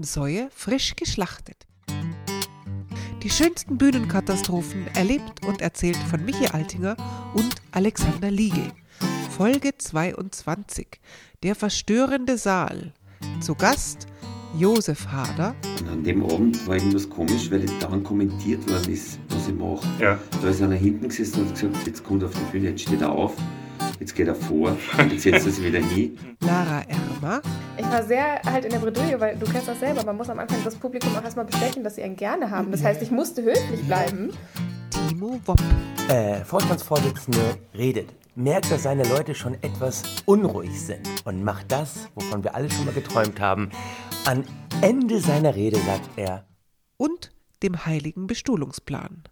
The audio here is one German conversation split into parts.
Mappensäue frisch geschlachtet. Die schönsten Bühnenkatastrophen erlebt und erzählt von Michi Altinger und Alexander Liege. Folge 22. Der verstörende Saal. Zu Gast Josef Hader. Und an dem Abend war irgendwas komisch, weil dann kommentiert worden ist, was ich mache. Ja. Da ist einer hinten gesessen und hat gesagt, jetzt kommt er auf die Bühne, jetzt steht er auf, jetzt geht er vor, jetzt setzt er sich wieder hin. Lara Ermer. Ich war sehr halt in der Bredouille, weil du kennst das selber, man muss am Anfang das Publikum auch erstmal bestechen, dass sie einen gerne haben. Das heißt, ich musste höflich bleiben. Timo Wopp. äh, Vorstandsvorsitzende redet, merkt, dass seine Leute schon etwas unruhig sind und macht das, wovon wir alle schon mal geträumt haben. Am Ende seiner Rede sagt er, Und dem heiligen Bestuhlungsplan.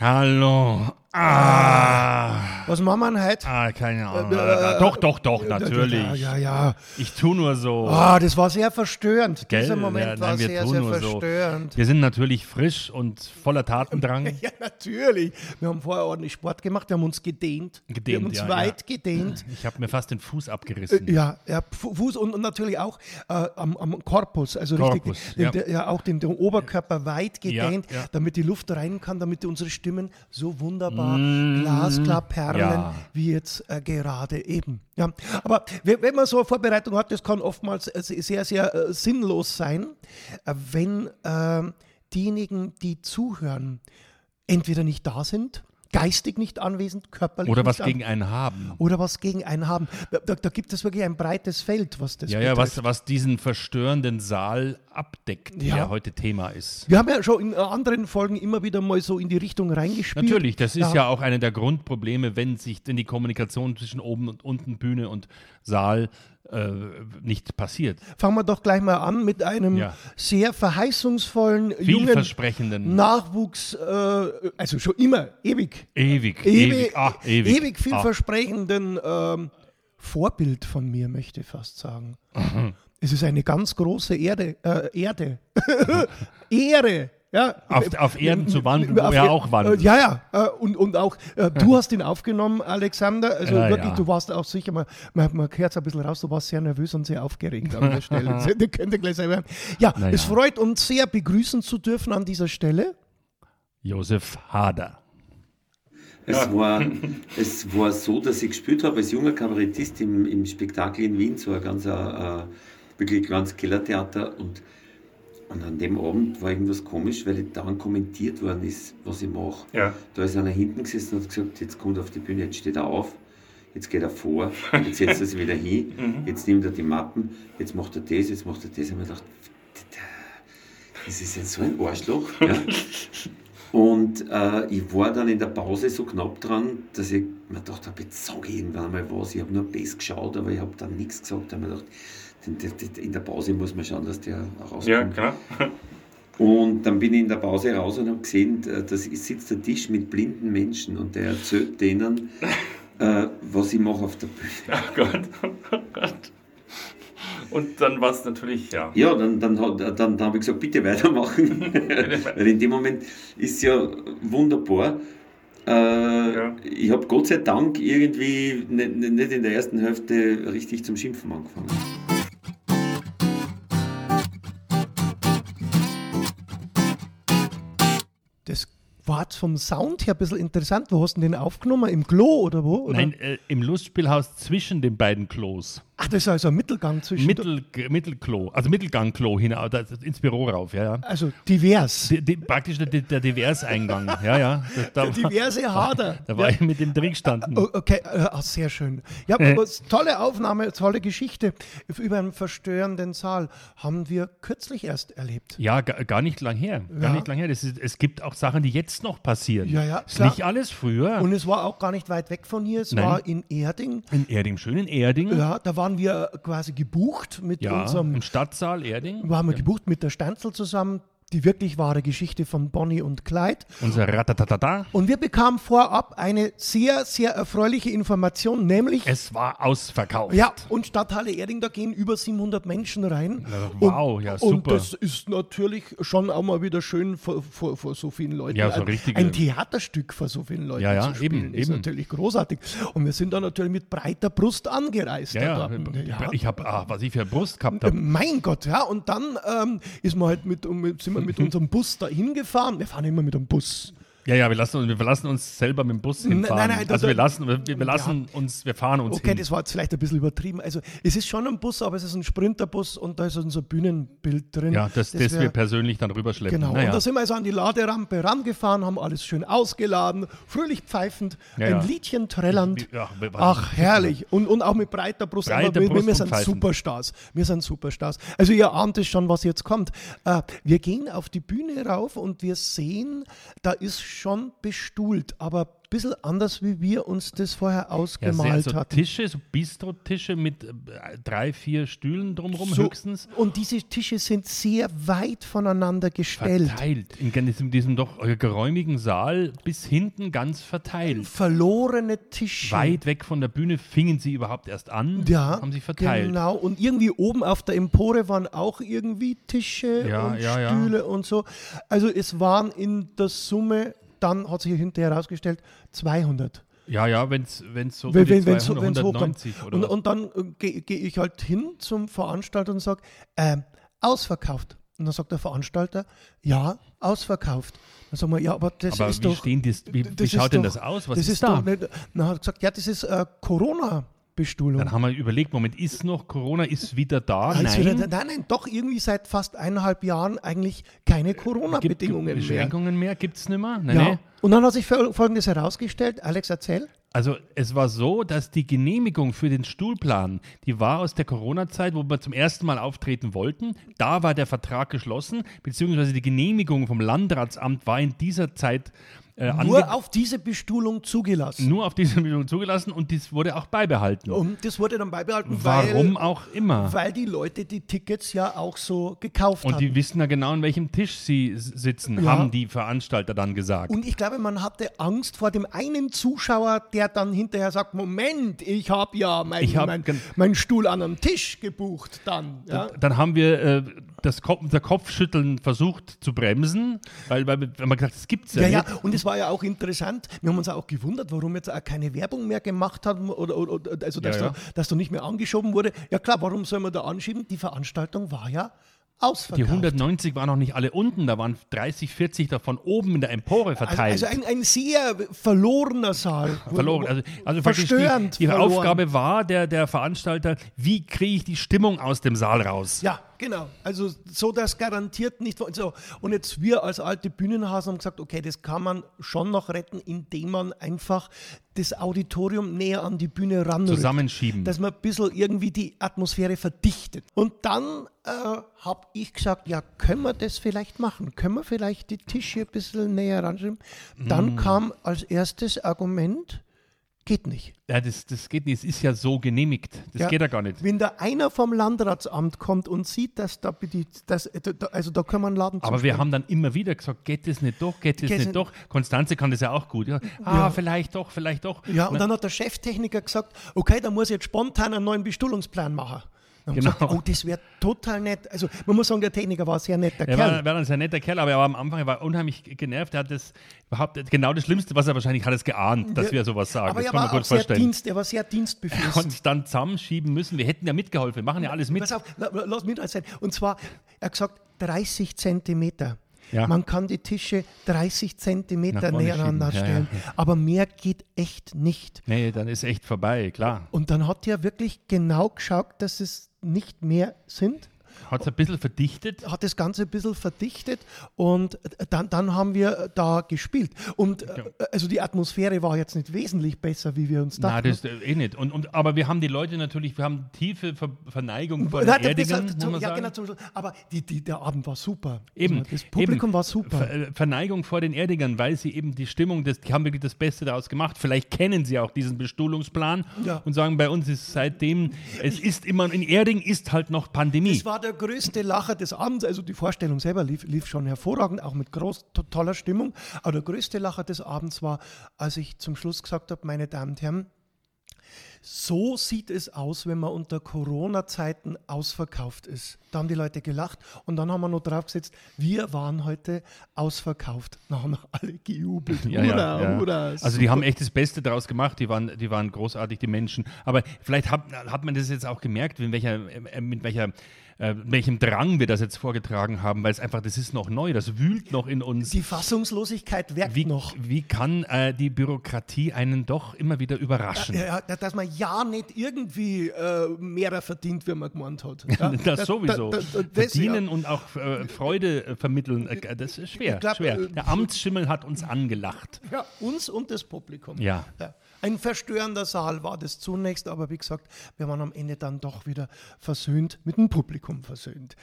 Hallo. Ah. Was machen wir heute? Ah, keine Ahnung. Äh, äh, doch, doch, doch, äh, natürlich. Ja, ja, ja. Ich tu nur so. Ah, das war sehr verstörend. Gell? Dieser Moment Ja, war nein, wir sehr, sehr nur so. verstörend. Wir sind natürlich frisch und voller Tatendrang. Ja, natürlich. Wir haben vorher ordentlich Sport gemacht, wir haben uns gedehnt. wir Gedehnt, haben uns ja, weit ja. gedehnt. Ich habe mir fast den Fuß abgerissen. Äh, Ja, ja, Fu- Fuß und, und natürlich auch äh, am, am Korpus, also Korpus, richtig, den, ja. der, ja auch den, den Oberkörper weit gedehnt, ja. damit die Luft rein kann, damit unsere Stimmen so wunderbar glasklar perlen, Mm, ja. wie jetzt äh, gerade eben. Ja, aber wenn man so eine Vorbereitung hat, das kann oftmals äh, sehr, sehr äh, sinnlos sein, äh, wenn äh, diejenigen, die zuhören, entweder nicht da sind, geistig nicht anwesend, körperlich Oder was gegen einen haben. oder was gegen einen haben. Da, da, gibt es wirklich ein breites Feld, was das Ja, ja, was, was diesen verstörenden Saal abdeckt, Ja. der heute Thema ist. Wir haben ja schon in anderen Folgen immer wieder mal so in die Richtung reingespielt. Natürlich, das ist ja, auch eine der Grundprobleme, wenn sich denn die Kommunikation zwischen oben und unten Bühne und Saal äh, nicht passiert. Fangen wir doch gleich mal an mit einem Ja. sehr verheißungsvollen, jungen Vielversprechenden. Nachwuchs, äh, also schon immer, ewig, ewig, ewig, ewig, ah, ewig. ewig vielversprechenden ähm, Vorbild von mir, möchte ich fast sagen. Es ist eine ganz große Erde, äh, Erde, Ehre. Ja, Auf- auf Erden zu wandeln, wo Auf er auch wandelt. Äh, Ja, ja. Äh, und, und auch, äh, du hast ihn aufgenommen, Alexander. Also Ja, wirklich, ja. du warst auch sicher, man, man, man hört es ein bisschen raus, du warst sehr nervös und sehr aufgeregt an der Stelle. Das könnt ihr gleich selber hören. Ja, Na es ja. freut uns sehr, begrüßen zu dürfen an dieser Stelle. Josef Hader. Es, war, es war so, dass ich gespielt habe als junger Kabarettist im, im Spektakel in Wien, so ein ganz, äh, wirklich ganz Kellertheater. Und, und an dem Abend war irgendwas komisch, weil dann kommentiert worden ist, was ich mache. Ja. Da ist einer hinten gesessen und hat gesagt, jetzt kommt er auf die Bühne, jetzt steht er auf, jetzt geht er vor, jetzt setzt er sich wieder hin, jetzt nimmt er die Mappen, jetzt macht er das, jetzt macht er das. Und ich gedacht, das ist jetzt so ein Arschloch. Ja. Und äh, ich war dann in der Pause so knapp dran, dass ich mir gedacht habe, jetzt sage ich irgendwann mal was. Ich habe nur Bass geschaut, aber ich habe dann nichts gesagt. Ich habe mir gedacht, in der Pause muss man schauen, dass der rauskommt. Ja, klar. Und dann bin ich in der Pause raus und habe gesehen, äh, da sitzt der Tisch mit blinden Menschen und der erzählt denen, äh, was ich mache auf der Bühne. Oh Gott, oh Gott. Und dann war es natürlich, ja. Ja, dann, dann, dann, dann habe ich gesagt, bitte weitermachen. Weil in dem Moment ist es ja wunderbar. Äh, Ich habe Gott sei Dank irgendwie nicht, nicht in der ersten Hälfte richtig zum Schimpfen angefangen. War jetzt vom Sound her ein bisschen interessant. Wo hast du den aufgenommen? Im Klo oder wo? Oder? Nein, äh, im Lustspielhaus zwischen den beiden Klos. Ach, das ist also ein Mittelgang zwischen. Mittel, Mittelklo, also Mittelgangklo hinaus, ins Büro rauf, ja, ja. also divers. Die, die, praktisch der, der Diverseingang, ja, ja. Da, da, Diverse Hader. da war ich mit dem drin gestanden. Oh, okay, ach, sehr schön. Ja, Äh. tolle Aufnahme, tolle Geschichte über einen verstörenden Saal. Haben wir kürzlich erst erlebt. Ja, gar, nicht lang her. Gar Ja. nicht lang her. Das ist, es gibt auch Sachen, die jetzt noch passieren. Ja, ja, Ist klar. nicht alles früher. Und es war auch gar nicht weit weg von hier. Es Nein. war in Erding. in Erding, schön in Erding. Ja, da waren wir quasi gebucht mit Ja, unserem im Stadtsaal Erding. waren wir gebucht mit der Stanzel zusammen. Die wirklich wahre Geschichte von Bonnie und Clyde. Unser Ratatatata. Und wir bekamen vorab eine sehr, sehr erfreuliche Information, nämlich Es war ausverkauft. ja, und Stadthalle Erding, da gehen über 700 Menschen rein. wow, und, ja, Und super. das ist natürlich schon auch mal wieder schön vor, vor, vor so vielen Leuten. Ja, so ein, richtige- ein Theaterstück vor so vielen Leuten Ja, ja, zu spielen, eben, ist eben. natürlich großartig. Und wir sind da natürlich mit breiter Brust angereist. Ja, ja. Ich habe, ah, was ich für eine Brust gehabt habe. Mein Gott, ja, und dann ähm, ist man halt mit, mit, sind wir mit unserem Bus da hingefahren. Wir fahren immer mit dem Bus. Ja, ja, wir lassen, uns- wir verlassen uns selber mit dem Bus hinfahren. nein, nein, da- also wir lassen, wir, wir lassen uns, wir fahren uns Okay, hin. das war jetzt vielleicht ein bisschen übertrieben. Also es ist schon ein Bus, aber es ist ein Sprinterbus und da ist unser Bühnenbild drin. ja, das, das, wär- wir persönlich dann rüberschleppen. Genau, Naja. und da sind wir also an die Laderampe rangefahren, haben alles schön ausgeladen, fröhlich pfeifend, Ja, ein ja. Liedchen trällernd. Ja, Ach, herrlich. Und, und auch mit breiter Brust. Breiter aber wir, Brust wir sind pfeifend. Superstars. Wir sind Superstars. Also ihr ahnt es schon, was jetzt kommt. Äh, wir gehen auf die Bühne rauf und wir sehen, da ist schon bestuhlt, aber ein bisschen anders, wie wir uns das vorher ja, ausgemalt sehr, so hatten. Tische, so Bistro-Tische mit äh, drei, vier Stühlen drumherum So, höchstens. Und diese Tische sind sehr weit voneinander gestellt. Verteilt. In diesem, diesem doch äh, geräumigen Saal bis hinten ganz verteilt. Verlorene Tische. Weit weg von der Bühne fingen sie überhaupt erst an, Ja, haben sich verteilt. Genau. Und irgendwie oben auf der Empore waren auch irgendwie Tische Ja, und ja, ja. Stühle und so. Also es waren in der Summe, dann hat sich hinterher herausgestellt, 200. Ja, ja, wenn es so Wenn um es wenn's 200, hochkommt. 190 oder Und, und dann äh, gehe geh ich halt hin zum Veranstalter und sage, ähm, ausverkauft. Und dann sagt der Veranstalter, ja, ausverkauft. Dann sagen wir, ja, aber das Aber ist wie doch... stehen die, wie, wie das schaut denn doch- das aus? Was das ist, ist da? doch nicht... Dann hat er gesagt, ja, das ist äh, Corona-Bestuhlung. Dann haben wir überlegt, Moment, ist noch Corona, ist wieder da? Ah, ist Nein. Wieder, nein, nein, doch irgendwie seit fast eineinhalb Jahren eigentlich keine Corona-Bedingungen mehr. Beschränkungen mehr? Gibt es nicht mehr? Nein, Ja. nee. Und dann hat sich fol- Folgendes herausgestellt. Alex, erzähl. Also es war so, dass die Genehmigung für den Stuhlplan, die war aus der Corona-Zeit, wo wir zum ersten Mal auftreten wollten. Da war der Vertrag geschlossen, beziehungsweise die Genehmigung vom Landratsamt war in dieser Zeit äh, Nur auf diese Bestuhlung zugelassen. nur auf diese Genehmigung zugelassen und dies wurde auch beibehalten. Und das wurde dann beibehalten, Warum weil, auch immer. weil die Leute die Tickets ja auch so gekauft Und haben. die wissen ja genau, an welchem Tisch sie sitzen, Ja. haben die Veranstalter dann gesagt. Und ich glaube, man hatte Angst vor dem einen Zuschauer, der dann hinterher sagt, Moment, ich habe ja mein, Ich hab mein, meinen Stuhl an einem Tisch gebucht dann. Ja? Dann haben wir äh, das Kopf, unser Kopfschütteln versucht zu bremsen, weil, weil wir gesagt, das gibt's ja, Ja, ja, nicht. und es war ja auch interessant. Wir haben uns auch gewundert, warum jetzt auch keine Werbung mehr gemacht haben oder, oder, also dass, Ja, ja. Da, dass da nicht mehr angeschoben wurde. Ja klar, warum soll man da anschieben? Die Veranstaltung war ja Die ausverkauft. 190 waren noch nicht alle unten, da waren 30, 40 davon oben in der Empore also, verteilt. also ein, ein sehr verlorener Saal. verloren. Also, also Verstörend die, die verloren. Aufgabe war der, der Veranstalter, wie kriege ich die Stimmung aus dem Saal raus? Ja, genau. Also so, dass garantiert nicht. So. Und jetzt wir als alte Bühnenhasen haben gesagt, okay, das kann man schon noch retten, indem man einfach das Auditorium näher an die Bühne ranrückt. Zusammenschieben. Dass man ein bisschen irgendwie die Atmosphäre verdichtet. Und dann äh, habe ich gesagt, ja, können wir das vielleicht machen? Können wir vielleicht die Tische ein bisschen näher ranschieben? Dann Mm. kam als erstes Argument, geht nicht. Ja, das, das geht nicht, es ist ja so genehmigt. Das geht ja gar nicht. Wenn da einer vom Landratsamt kommt und sieht, dass da, dass, da- also da können wir einen Laden Aber wir haben dann immer wieder gesagt, geht das nicht doch, geht das Geht nicht doch. Konstanze kann das ja auch gut. Ja. Ah, Ja. vielleicht doch, vielleicht doch. Ja, und Na, dann hat der Cheftechniker gesagt, okay, dann muss ich jetzt spontan einen neuen Bestuhlungsplan machen. Wir Genau. gesagt, oh, das wäre total nett. Also man muss sagen, der Techniker war ein sehr netter er Kerl. war, war ein sehr netter Kerl, aber er war am Anfang er war unheimlich genervt. Er hat das überhaupt, genau das Schlimmste, was er wahrscheinlich hat, es geahnt, dass wir sowas sagen. Aber das er kann man war gut auch sehr vorstellen. Dienst, er war sehr Er dienstbeflissen. hat uns dann zusammenschieben müssen. Wir hätten ja mitgeholfen, wir machen ja alles mit. Pass auf, la- la- lass mich das sein. Und zwar, er hat gesagt, 30 Zentimeter. Ja. Man kann die Tische 30 Zentimeter Nach vorne nebeneinander schieben. Ja, stellen. ja, Aber mehr geht echt nicht. Nee, dann ist echt vorbei, klar. Und dann hat er wirklich genau geschaut, dass es nicht mehr sind. Hat es ein bisschen verdichtet. Hat das Ganze ein bisschen verdichtet und dann, dann haben wir da gespielt. Und äh, also die Atmosphäre war jetzt nicht wesentlich besser, wie wir uns Nein, dachten. das äh, eh nicht. Und, und, aber wir haben die Leute natürlich, wir haben tiefe Ver Verneigung vor Nein, den das- Erdigern, das- man ja, genau, zum Schluss. aber die, die, der Abend war super. Eben, Also das Publikum eben. war super. Ver äh, Verneigung vor den Erdigern, weil sie eben die Stimmung, des, die haben wirklich das Beste daraus gemacht. Vielleicht kennen sie auch diesen Bestuhlungsplan Ja. und sagen, bei uns ist seitdem, es ist immer, in Erding ist halt noch Pandemie. Das war der größte Lacher des Abends, also die Vorstellung selber lief, lief schon hervorragend, auch mit groß, to- toller Stimmung. Aber der größte Lacher des Abends war, als ich zum Schluss gesagt habe, meine Damen und Herren, so sieht es aus, wenn man unter Corona-Zeiten ausverkauft ist. Da haben die Leute gelacht und dann haben wir noch draufgesetzt, wir waren heute ausverkauft. Da haben alle gejubelt. Ja, hurra, ja. hurra. Also die haben echt das Beste daraus gemacht, die waren, die waren großartig, die Menschen. Aber vielleicht hat, hat man das jetzt auch gemerkt, in welcher, äh, mit welcher, äh, welchem Drang wir das jetzt vorgetragen haben, weil es einfach, das ist noch neu, das wühlt noch in uns. Die Fassungslosigkeit wirkt Wie, noch. wie kann äh, die Bürokratie einen doch immer wieder überraschen? Ja, ja, dass man ja nicht irgendwie äh, mehr verdient, wie man gemeint hat. Ja, Das sowieso. da- da- das, Verdienen und auch äh, Freude äh, vermitteln, äh, das ist schwer. Glaub, schwer. Der Amtsschimmel hat uns angelacht. Ja, uns und das Publikum. Ja. Ein verstörender Saal war das zunächst, aber wie gesagt, wir waren am Ende dann doch wieder versöhnt, mit dem Publikum versöhnt.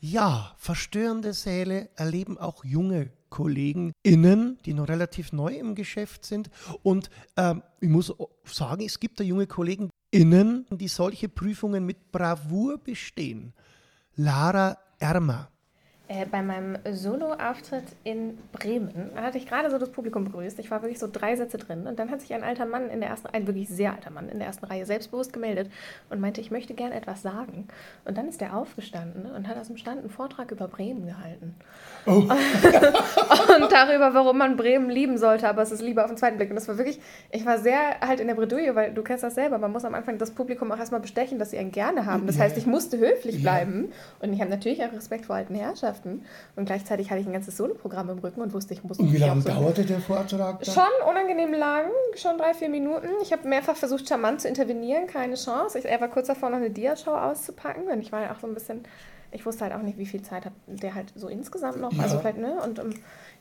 Ja, verstörende Säle erleben auch junge Kollegen innen, die noch relativ neu im Geschäft sind. Und ähm, ich muss sagen, es gibt da junge Kollegen innen, die solche Prüfungen mit Bravour bestehen. Lara Ermer. Äh, bei meinem Solo-Auftritt in Bremen hatte ich gerade so das Publikum begrüßt. Ich war wirklich so drei Sätze drin. Und dann hat sich ein alter Mann in der ersten, ein wirklich sehr alter Mann in der ersten Reihe selbstbewusst gemeldet und meinte, ich möchte gern etwas sagen. Und dann ist er aufgestanden und hat aus dem Stand einen Vortrag über Bremen gehalten. und darüber, warum man Bremen lieben sollte, aber es ist Liebe auf den zweiten Blick. Und das war wirklich, ich war sehr halt in der Bredouille, weil du kennst das selber, man muss am Anfang das Publikum auch erstmal bestechen, dass sie einen gerne haben. Das heißt, ich musste höflich bleiben und ich habe natürlich auch Respekt vor alten Herrschaften und gleichzeitig hatte ich ein ganzes Soloprogramm im Rücken und wusste, ich muss Und wie lange so- dauerte der Vortrag? dann? Schon unangenehm lang, schon drei, vier Minuten. Ich habe mehrfach versucht, charmant zu intervenieren, keine Chance. Ich, er war kurz davor, noch eine Diashow auszupacken und ich war ja auch so ein bisschen, ich wusste halt auch nicht, wie viel Zeit hat der halt so insgesamt noch. Also Ja. vielleicht, ne? Und ähm,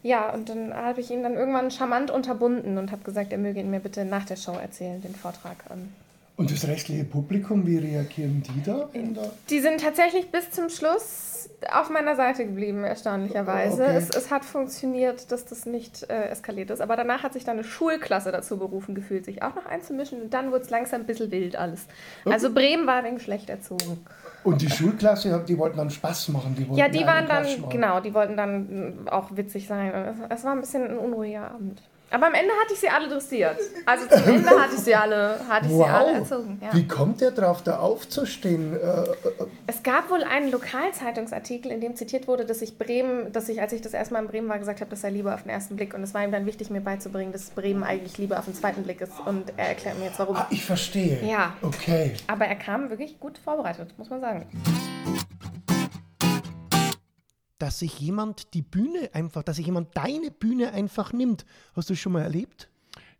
ja, und dann habe ich ihn dann irgendwann charmant unterbunden und habe gesagt, er möge ihn mir bitte nach der Show erzählen, den Vortrag. Ähm, Und das restliche Publikum, wie reagieren die da? In der Die sind tatsächlich bis zum Schluss auf meiner Seite geblieben, erstaunlicherweise. Okay. Es, es hat funktioniert, dass das nicht äh, eskaliert ist. Aber danach hat sich dann eine Schulklasse dazu berufen gefühlt, sich auch noch einzumischen. Und dann wurde es langsam ein bisschen wild alles. Also Bremen war wegen schlecht erzogen. Und die Schulklasse, die wollten dann Spaß machen. Die wollten Ja, die waren dann, machen. genau, die wollten dann auch witzig sein. Es, es war ein bisschen ein unruhiger Abend. Aber am Ende hatte ich sie alle dressiert. Also zum Ende hatte ich sie alle, hatte ich sie alle erzogen. Ja. Wie kommt der drauf, da aufzustehen? Äh, äh, Es gab wohl einen Lokalzeitungsartikel, in dem zitiert wurde, dass ich Bremen, dass ich, als ich das erste Mal in Bremen war, gesagt habe, das sei Liebe auf den ersten Blick. Und es war ihm dann wichtig, mir beizubringen, dass Bremen eigentlich Liebe auf den zweiten Blick ist. Und er erklärt mir jetzt, warum. ah, ich verstehe. Ja. Okay. Aber er kam wirklich gut vorbereitet, muss man sagen. Dass sich jemand die Bühne einfach, dass sich jemand deine Bühne einfach nimmt. Hast du das schon mal erlebt?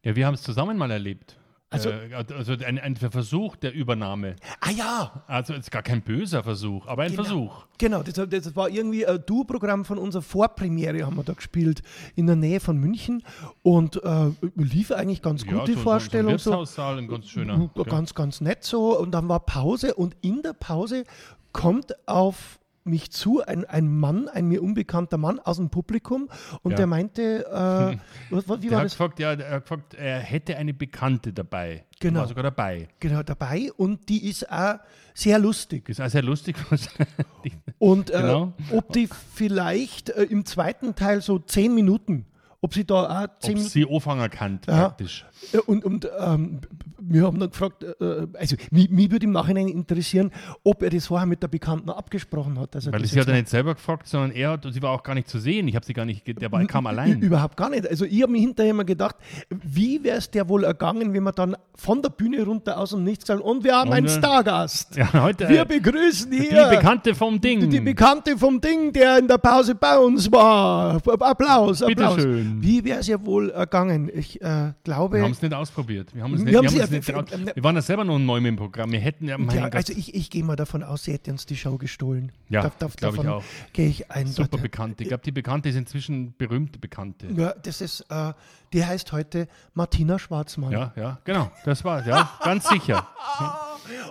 Ja, wir haben es zusammen mal erlebt. Also- äh, also ein, ein Versuch der Übernahme. Ah ja, Also es ist gar kein böser Versuch, aber ein Genau. Versuch. Genau, das, das war irgendwie ein Duo-Programm von unserer Vorpremiere, haben wir da gespielt, in der Nähe von München. Und äh, lief eigentlich ganz gut, die so, Vorstellung. So, So, ein Wirtshaussaal, ein ganz schöner. Ja, Ganz, ganz nett so. Und dann war Pause und in der Pause kommt auf mich zu ein, ein Mann, ein mir unbekannter Mann aus dem Publikum und Ja. der meinte, äh, was, was, wie Der war das? gefragt, ja, er hat gefragt, er hätte eine Bekannte dabei. Genau. War sogar dabei. Genau, dabei und die ist auch sehr lustig. Ist auch sehr lustig. Und äh, Genau. ob die vielleicht äh, im zweiten Teil so zehn Minuten, ob sie da auch zehn Ob Minuten sie anfangen kann, Ja. praktisch. Und, und ähm, wir haben dann gefragt, äh, also mich, mich würde im Nachhinein interessieren, ob er das vorher mit der Bekannten abgesprochen hat. Weil sie hat er nicht selber gefragt, sondern er hat, und sie war auch gar nicht zu sehen. Ich habe sie gar nicht, der war, kam allein. Überhaupt gar nicht. Also ich habe mir hinterher immer gedacht, wie wäre es der wohl ergangen, wenn man dann von der Bühne runter aus dem Nichts gesagt und wir haben Und, einen äh, Stargast. Ja, heute Wir äh, begrüßen die hier Bekannte vom Ding. die Bekannte vom Ding, der in der Pause bei uns war. Applaus, Applaus. Bitteschön. Wie wäre es ja wohl ergangen? Ich äh, glaube... wir haben es nicht ausprobiert. Wir, haben Wir nicht, wir, haben haben uns nicht ja- traut. ähm, wir waren ja selber noch neu im Programm. Wir hätten ja, Ja, also ich, ich gehe mal davon aus, sie hätte uns die Show gestohlen. Ja, Da- da- glaub ich auch. Gehe ich ein. super Bekannte. Ich glaube, die Bekannte ist inzwischen berühmte Bekannte. Ja, das ist, äh, die heißt heute Martina Schwarzmann. Ja, ja, genau. Das war's, ja. Ganz sicher.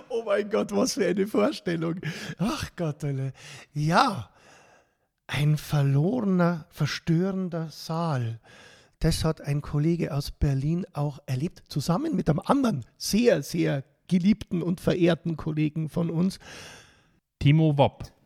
Oh mein Gott, was für eine Vorstellung. Ach Gott, alle. Ja, ein verlorener, verstörender Saal. Das hat ein Kollege aus Berlin auch erlebt, zusammen mit einem anderen sehr, sehr geliebten und verehrten Kollegen von uns. Timo Wopp.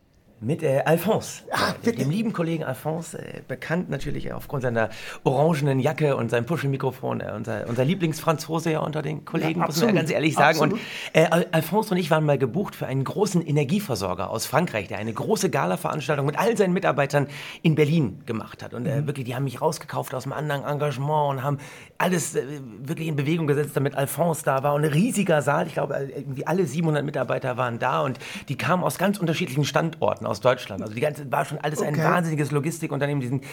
Mit äh, Alphonse, Ah, äh, dem lieben Kollegen Alphonse, äh, bekannt natürlich aufgrund seiner orangenen Jacke und seinem Puschelmikrofon, äh, unser, unser Lieblingsfranzose ja unter den Kollegen, Ja, muss man ja absolut, ganz ehrlich sagen. absolut. Und äh, Al- Alphonse und ich waren mal gebucht für einen großen Energieversorger aus Frankreich, der eine große Gala-Veranstaltung mit all seinen Mitarbeitern in Berlin gemacht hat. Und Mhm. äh, wirklich, die haben mich rausgekauft aus einem anderen Engagement und haben alles äh, wirklich in Bewegung gesetzt, damit Alphonse da war. Und ein riesiger Saal, ich glaube, äh, irgendwie alle 700 Mitarbeiter waren da und die kamen aus ganz unterschiedlichen Standorten aus Deutschland. Also die ganze war schon alles ein Okay. wahnsinniges Logistikunternehmen. Die sind,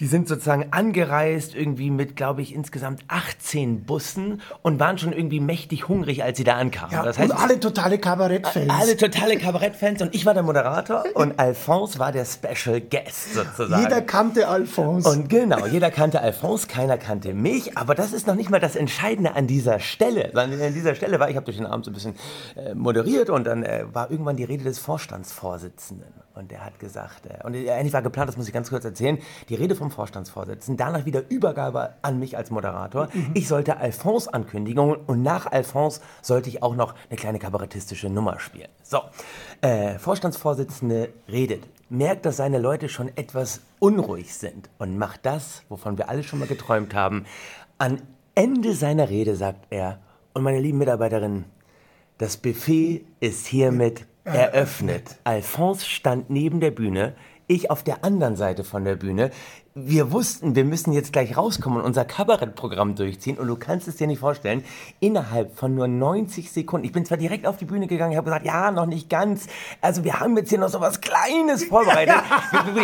die sind sozusagen angereist irgendwie mit, glaube ich, insgesamt 18 Bussen und waren schon irgendwie mächtig hungrig, als sie da ankamen. Ja, das heißt, und alle totale Kabarettfans. alle totale Kabarettfans und ich war der Moderator und Alphonse war der Special Guest sozusagen. Jeder kannte Alphonse. Und genau, jeder kannte Alphonse, keiner kannte mich, aber das ist noch nicht mal das Entscheidende an dieser Stelle. An dieser Stelle war, ich habe durch den Abend so ein bisschen äh, moderiert und dann äh, war irgendwann die Rede des Vorstandsvorsitzenden. Und der hat gesagt, äh, und äh, eigentlich war geplant, das muss ich ganz kurz erzählen, die Rede vom Vorstandsvorsitzenden, danach wieder Übergabe an mich als Moderator. Ich sollte Alphonse ankündigen und nach Alphonse sollte ich auch noch eine kleine kabarettistische Nummer spielen. So, äh, Vorstandsvorsitzende redet, merkt, dass seine Leute schon etwas unruhig sind und macht das, wovon wir alle schon mal geträumt haben. An Ende seiner Rede sagt er, und meine lieben Mitarbeiterinnen, das Buffet ist hiermit eröffnet. Alphonse stand neben der Bühne, ich auf der anderen Seite von der Bühne. Wir wussten, wir müssen jetzt gleich rauskommen und unser Kabarettprogramm durchziehen. Und du kannst es dir nicht vorstellen, innerhalb von nur 90 Sekunden, ich bin zwar direkt auf die Bühne gegangen, ich habe gesagt, ja, noch nicht ganz. Also wir haben jetzt hier noch so was Kleines vorbereitet.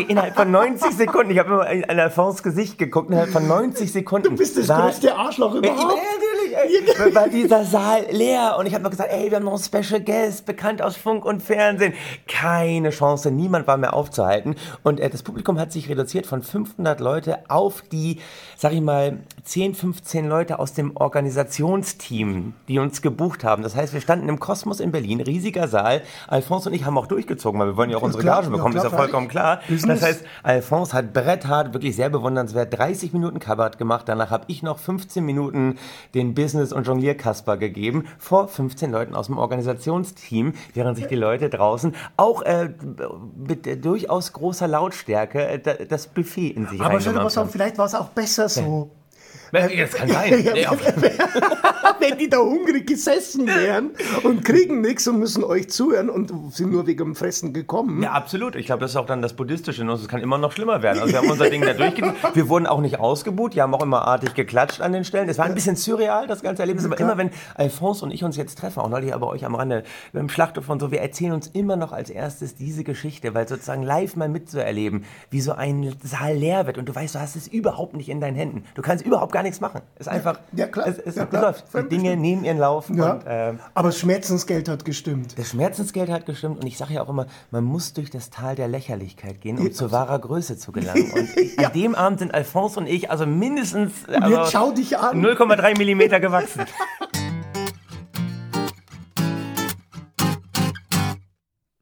innerhalb von 90 Sekunden, ich habe immer an Alphonse Gesicht geguckt, innerhalb von 90 Sekunden. du bist das größte Arschloch überhaupt. natürlich, ey. war dieser Saal leer und ich habe noch gesagt, ey, wir haben noch einen Special Guest, bekannt aus Funk und Fernsehen. Keine Chance, niemand war mehr aufzuhalten und äh, das Publikum hat sich reduziert von 500 Leute auf die, sag ich mal, 10, 15 Leute aus dem Organisationsteam, die uns gebucht haben. Das heißt, wir standen im Kosmos in Berlin, riesiger Saal. Alphonse und ich haben auch durchgezogen, weil wir wollen ja auch unsere Gage ja, bekommen, klar, ist ja vollkommen klar. Das heißt, Alphonse hat bretthart, wirklich sehr bewundernswert, 30 Minuten Kabarett gemacht. Danach habe ich noch 15 Minuten den Business- und Jonglierkasper gegeben vor 15 Leuten aus dem Organisationsteam, während sich die Leute draußen auch äh, mit äh, durchaus großer Lautstärke äh, da- das Buffet in sich Aber haben. vielleicht war es auch besser so. Das kann sein. Ja, Nee, Wenn die da hungrig gesessen wären und kriegen nichts und müssen euch zuhören und sind nur wegen dem Fressen gekommen. Ja, absolut. Ich glaube, das ist auch dann das Buddhistische in uns. Es kann immer noch schlimmer werden. Also wir haben unser Ding da durchgezogen. Wir wurden auch nicht ausgebuht. Die haben auch immer artig geklatscht an den Stellen. Es war ein bisschen surreal, das ganze Erlebnis. Aber immer, wenn Alphonse und ich uns jetzt treffen, auch neulich aber euch am Rande beim Schlachthof und so, wir erzählen uns immer noch als erstes diese Geschichte, weil sozusagen live mal mitzuerleben, wie so ein Saal leer wird und du weißt, du hast es überhaupt nicht in deinen Händen. Du kannst überhaupt gar nichts machen. Es ist einfach, ja, klar. es, es, Ja, es klar. läuft. Die Dinge nehmen ihren Lauf. Ja. Und, ähm, Aber das Schmerzensgeld hat gestimmt. das Schmerzensgeld hat gestimmt und ich sage ja auch immer, man muss durch das Tal der Lächerlichkeit gehen, um zu wahrer Größe zu gelangen. Und an dem Abend sind Alphonse und ich also mindestens also jetzt schau dich an. 0,3 Millimeter gewachsen.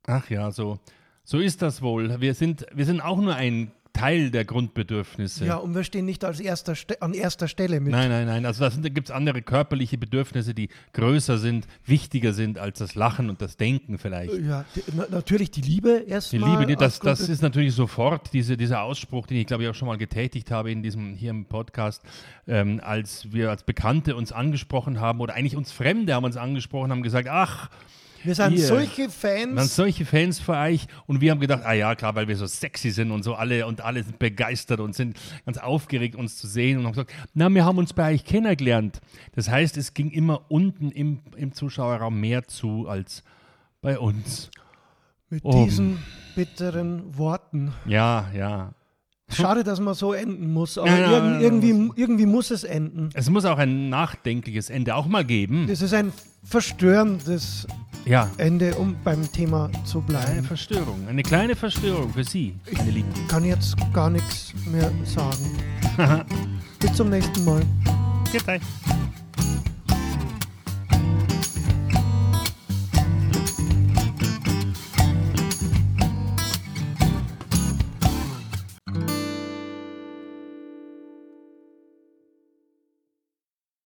Ach ja, so, so ist das wohl. Wir sind, wir sind auch nur ein Teil der Grundbedürfnisse. Ja, und wir stehen nicht als erster Ste an erster Stelle mit. Nein, nein, nein. Also da, gibt es andere körperliche Bedürfnisse, die größer sind, wichtiger sind als das Lachen und das Denken vielleicht. Ja, die, na, natürlich die Liebe Die erstmal. Liebe, die- das, aufgrund das des- ist natürlich sofort diese, dieser Ausspruch, den ich glaube ich auch schon mal getätigt habe in diesem hier im Podcast, ähm, als wir als Bekannte uns angesprochen haben oder eigentlich uns Fremde haben uns angesprochen, haben gesagt, ach, wir sind ihr- solche Fans. solche Fans für euch und wir haben gedacht, ah ja, klar, weil wir so sexy sind und so alle und alle sind begeistert und sind ganz aufgeregt, uns zu sehen und haben gesagt, na, wir haben uns bei euch kennengelernt. Das heißt, es ging immer unten im, im Zuschauerraum mehr zu als bei uns. Mit um. diesen bitteren Worten. Ja, ja. Schade, dass man so enden muss, aber Ja, ja, irgendwie, irgendwie muss es enden. Es muss auch ein nachdenkliches Ende auch mal geben. Das ist ein verstörendes Ja. Ende, um beim Thema zu Eine bleiben. Verstörung. Eine kleine Verstörung für Sie, meine Lieben. Ich kann jetzt gar nichts mehr sagen. Bis zum nächsten Mal. Geht euch.